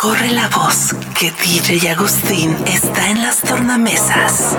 corre la voz que DJ Agustín está en las tornamesas.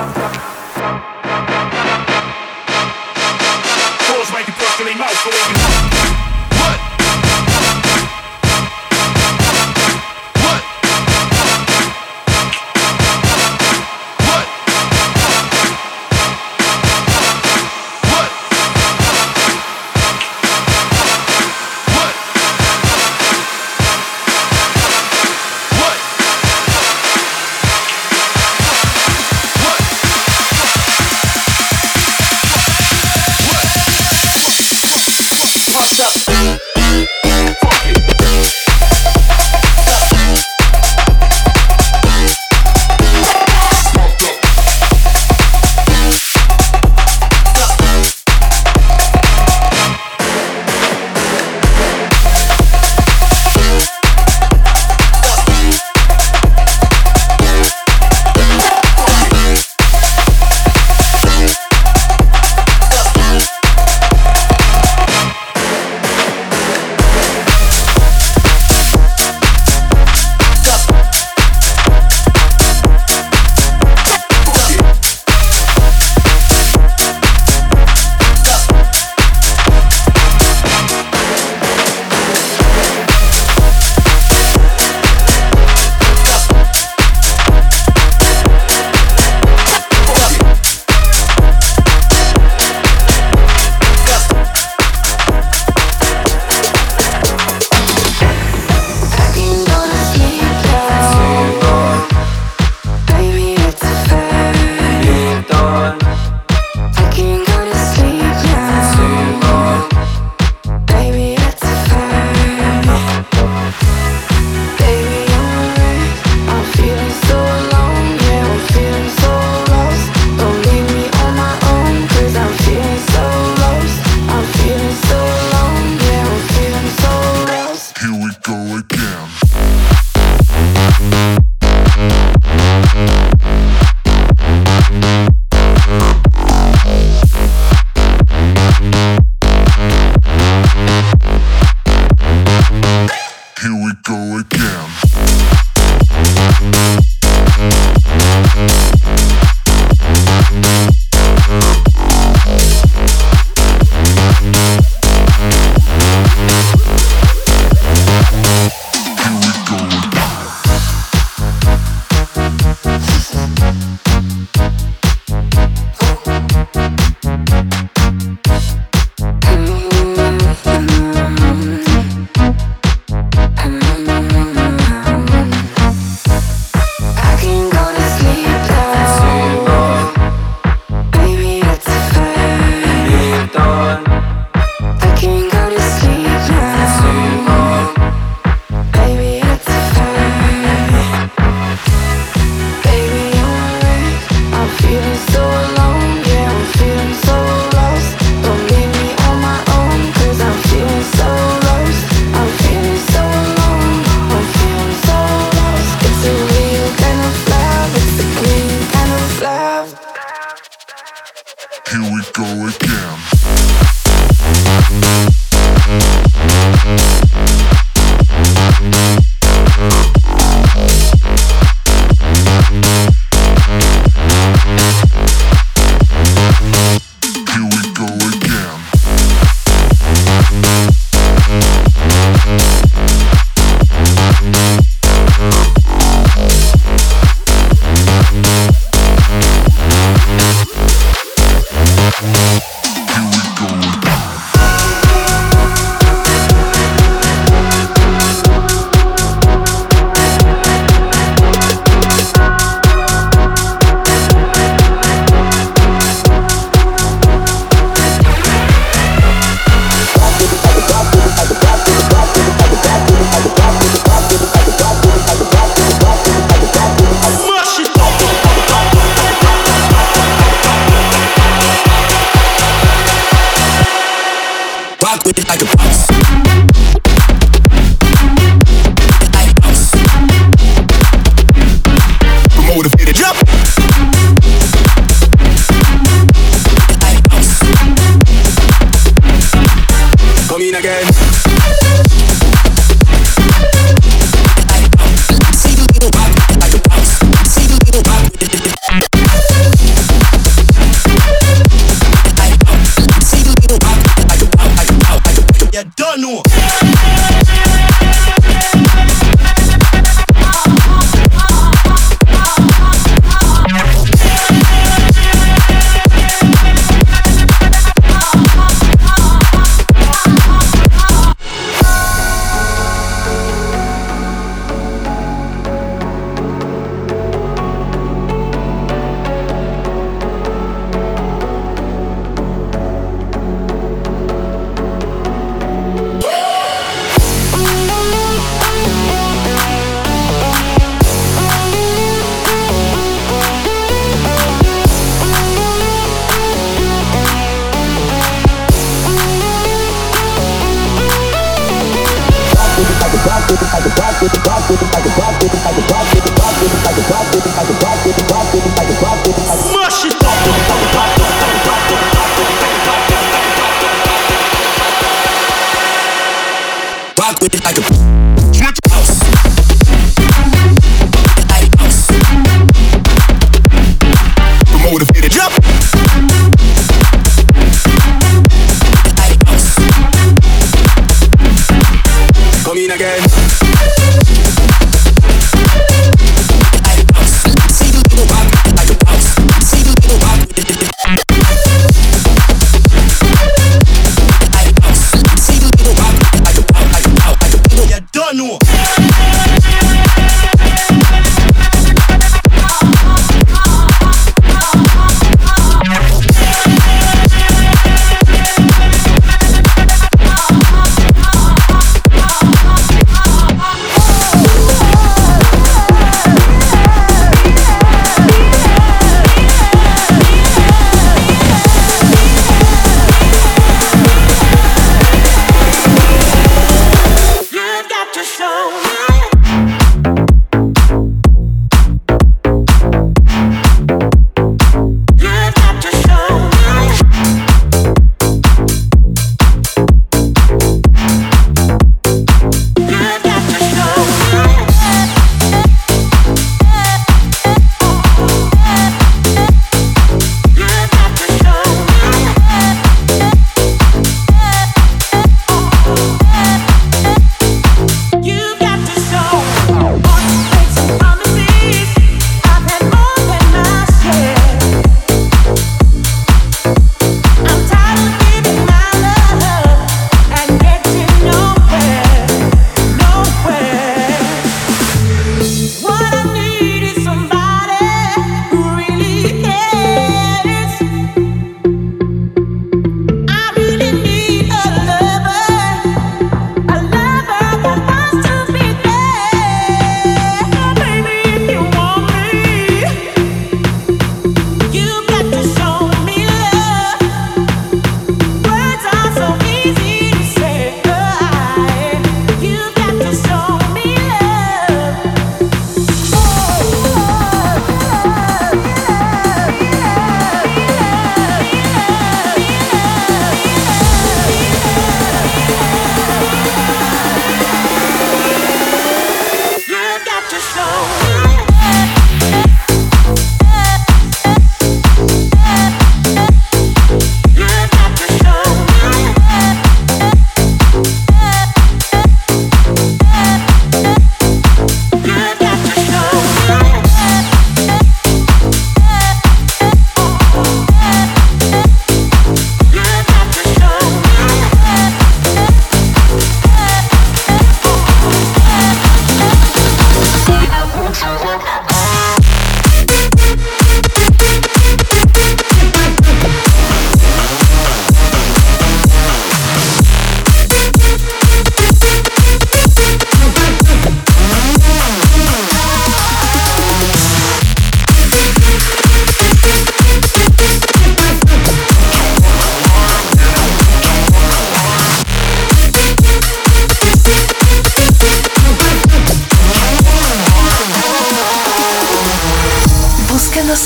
here we go again.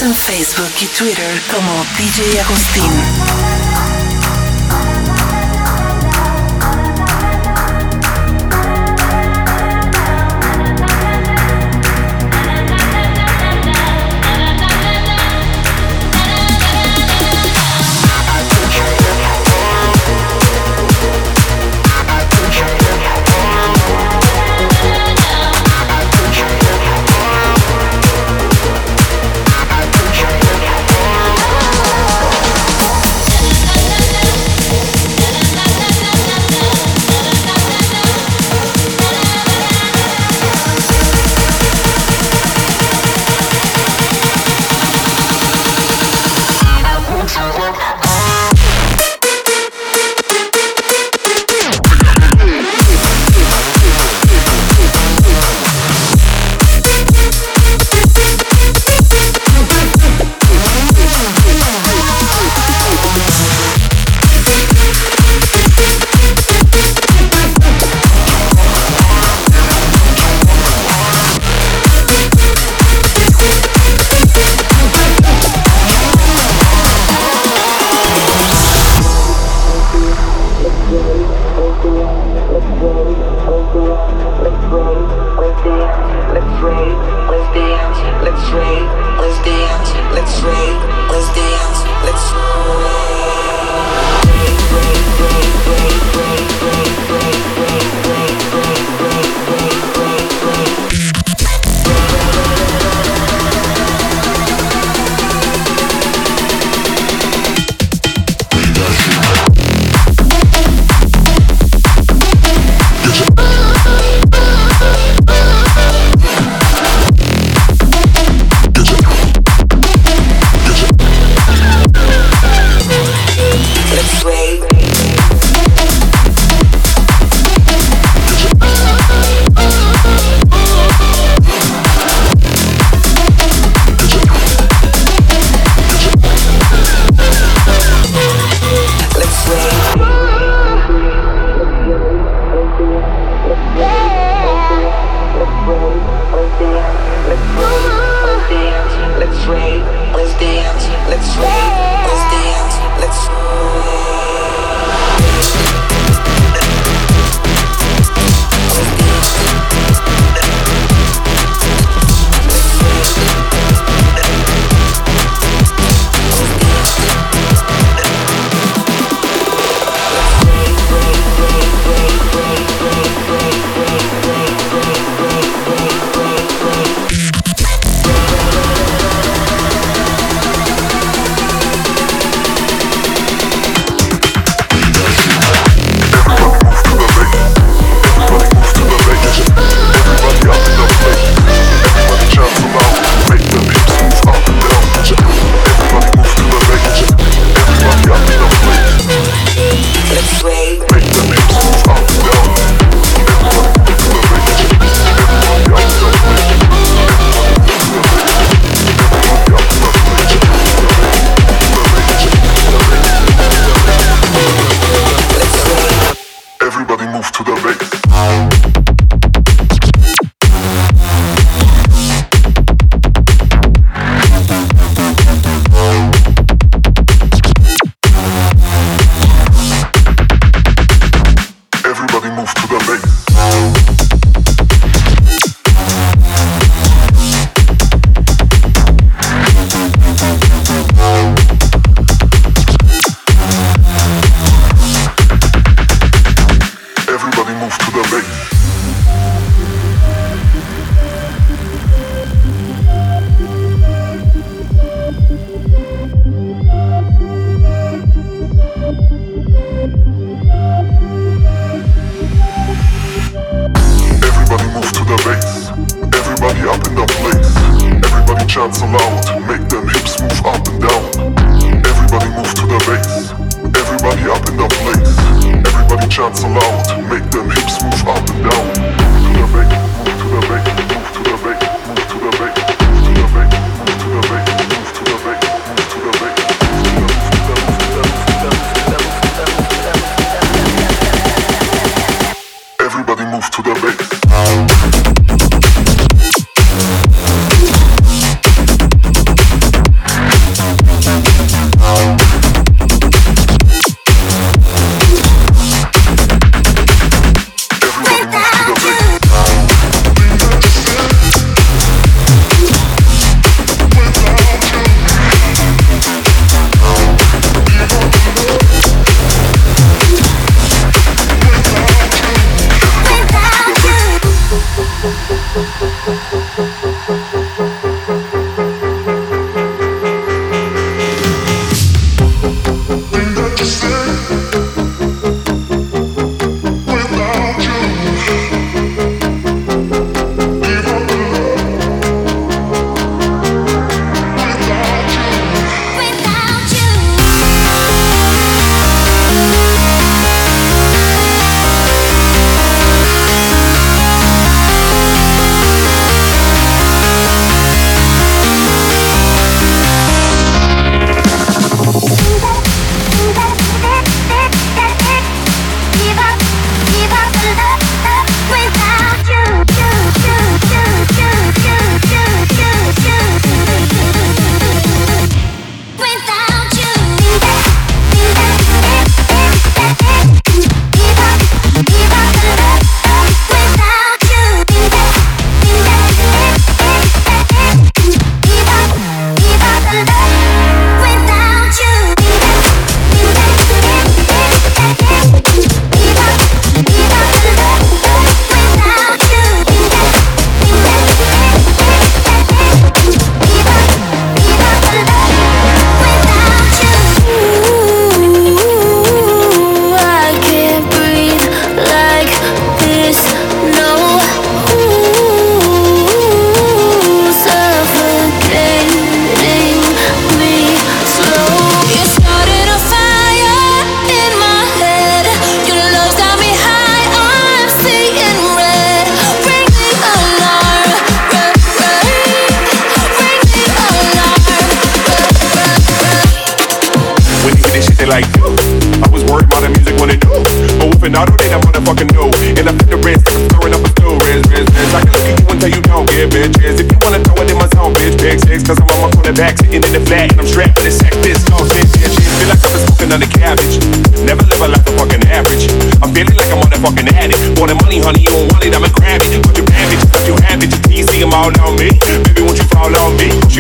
en Facebook y Twitter como DJ Agustín.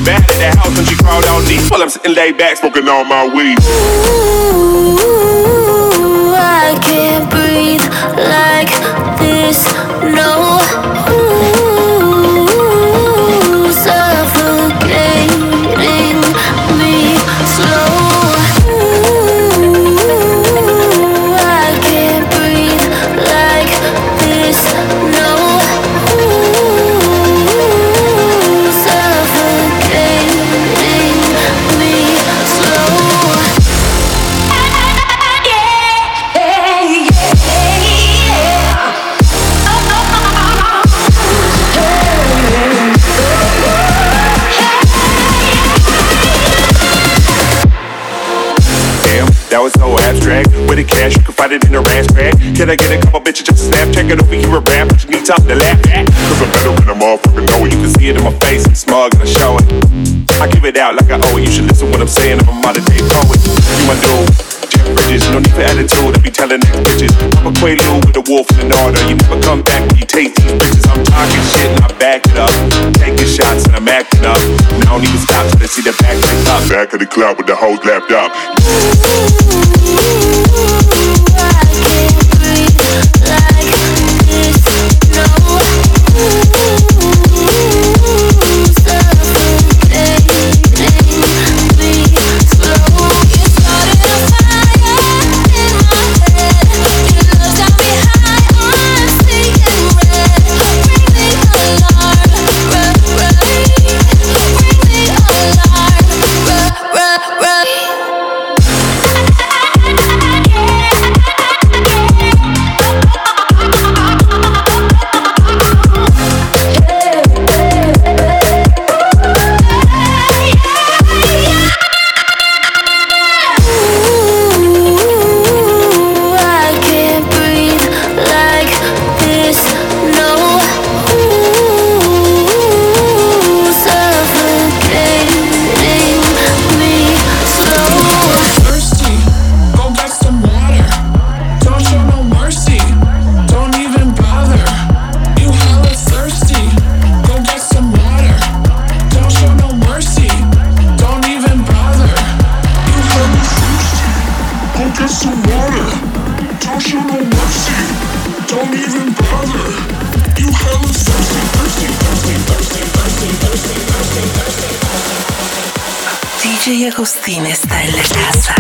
On me? She bad at the house when she crawled on me. While I'm sitting laid back, smoking all my weed. Ooh, I can't breathe like this. No. Damn, that was so abstract. With the cash, you can find it in a rash bag. Can I get a couple bitches just to snap? Check it over here a rap, but you need something to laugh at. Cause I'm better when I'm motherfucking know it. You can see it in my face, I'm smug and I show it. I give it out like I owe it. You should listen what I'm saying, if I'm a modern day poet. You my dude. Jeff Bridges, no need for attitude, I be telling these bitches. I'm a quaalude with a wolf in an order. You never come back when you taste these bitches. I'm talking shit and I back it up. Taking shots and I'm acting up. And I don't even stop till I see the back of the club. Back of the club with the hoes lapped up. Don't show no mercy. Don't even bother. DJ está en la casa.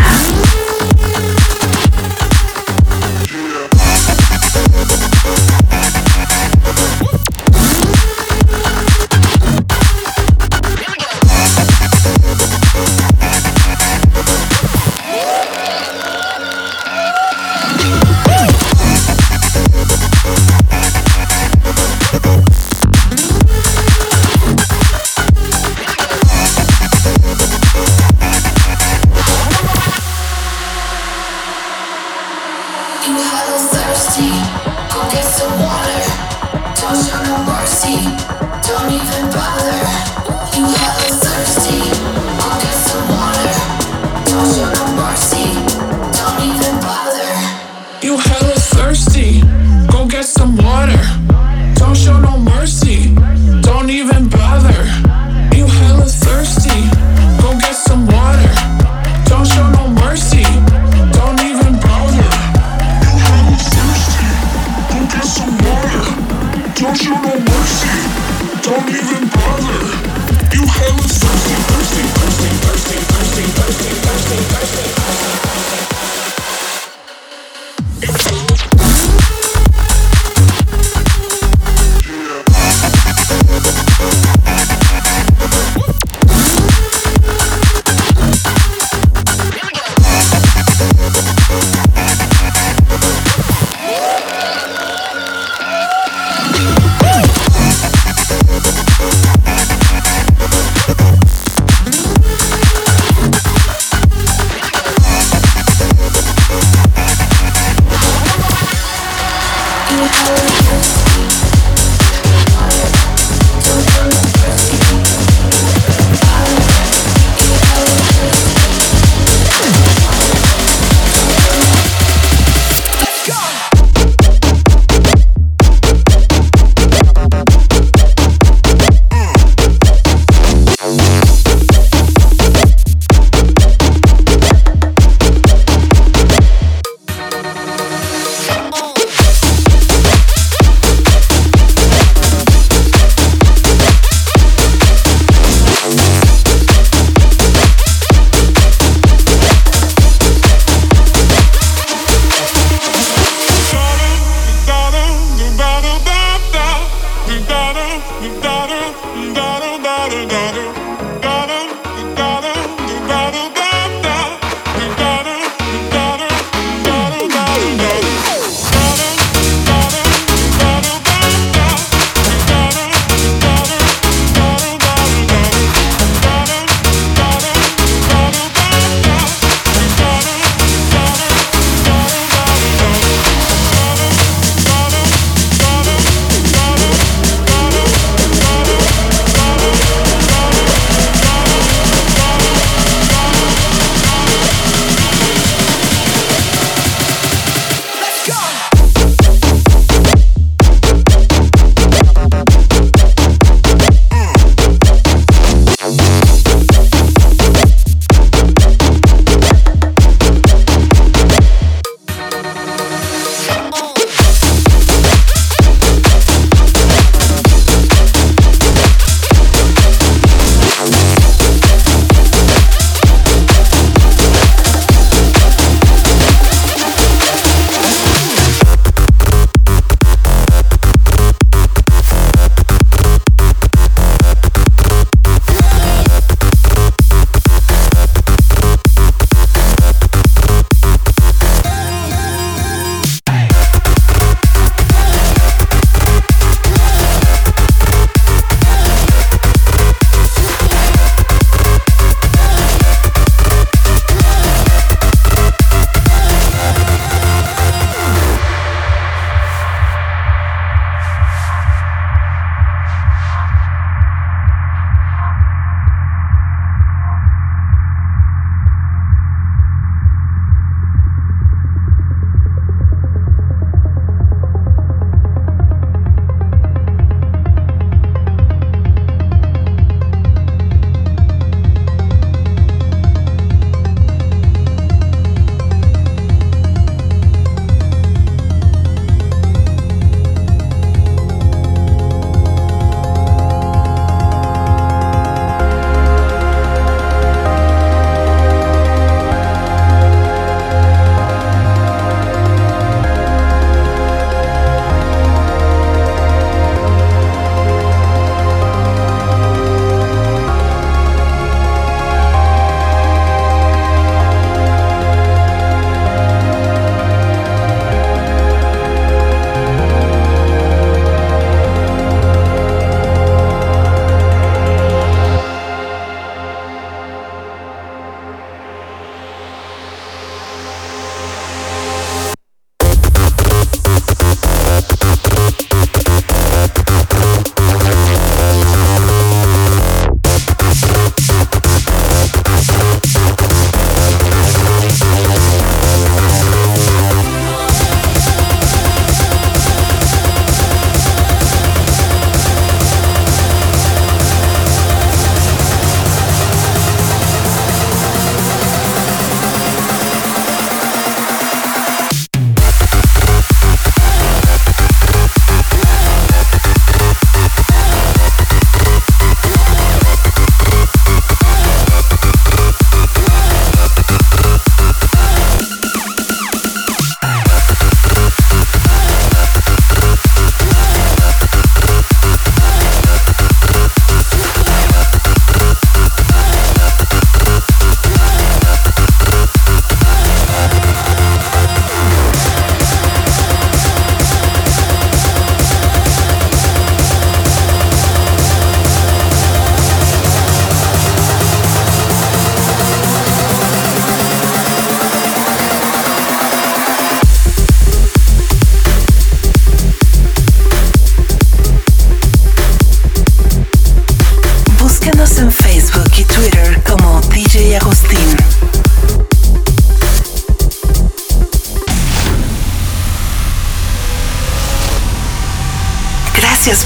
Don't even bother.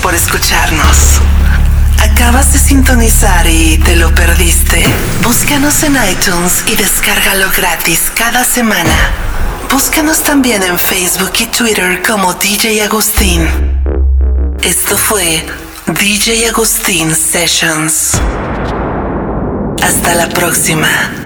Por escucharnos. ¿Acabas de sintonizar y te lo perdiste? Búscanos en iTunes y descárgalo gratis cada semana. Búscanos también en Facebook y Twitter como DJ Agustín. Esto fue DJ Agustín Sessions. Hasta la próxima.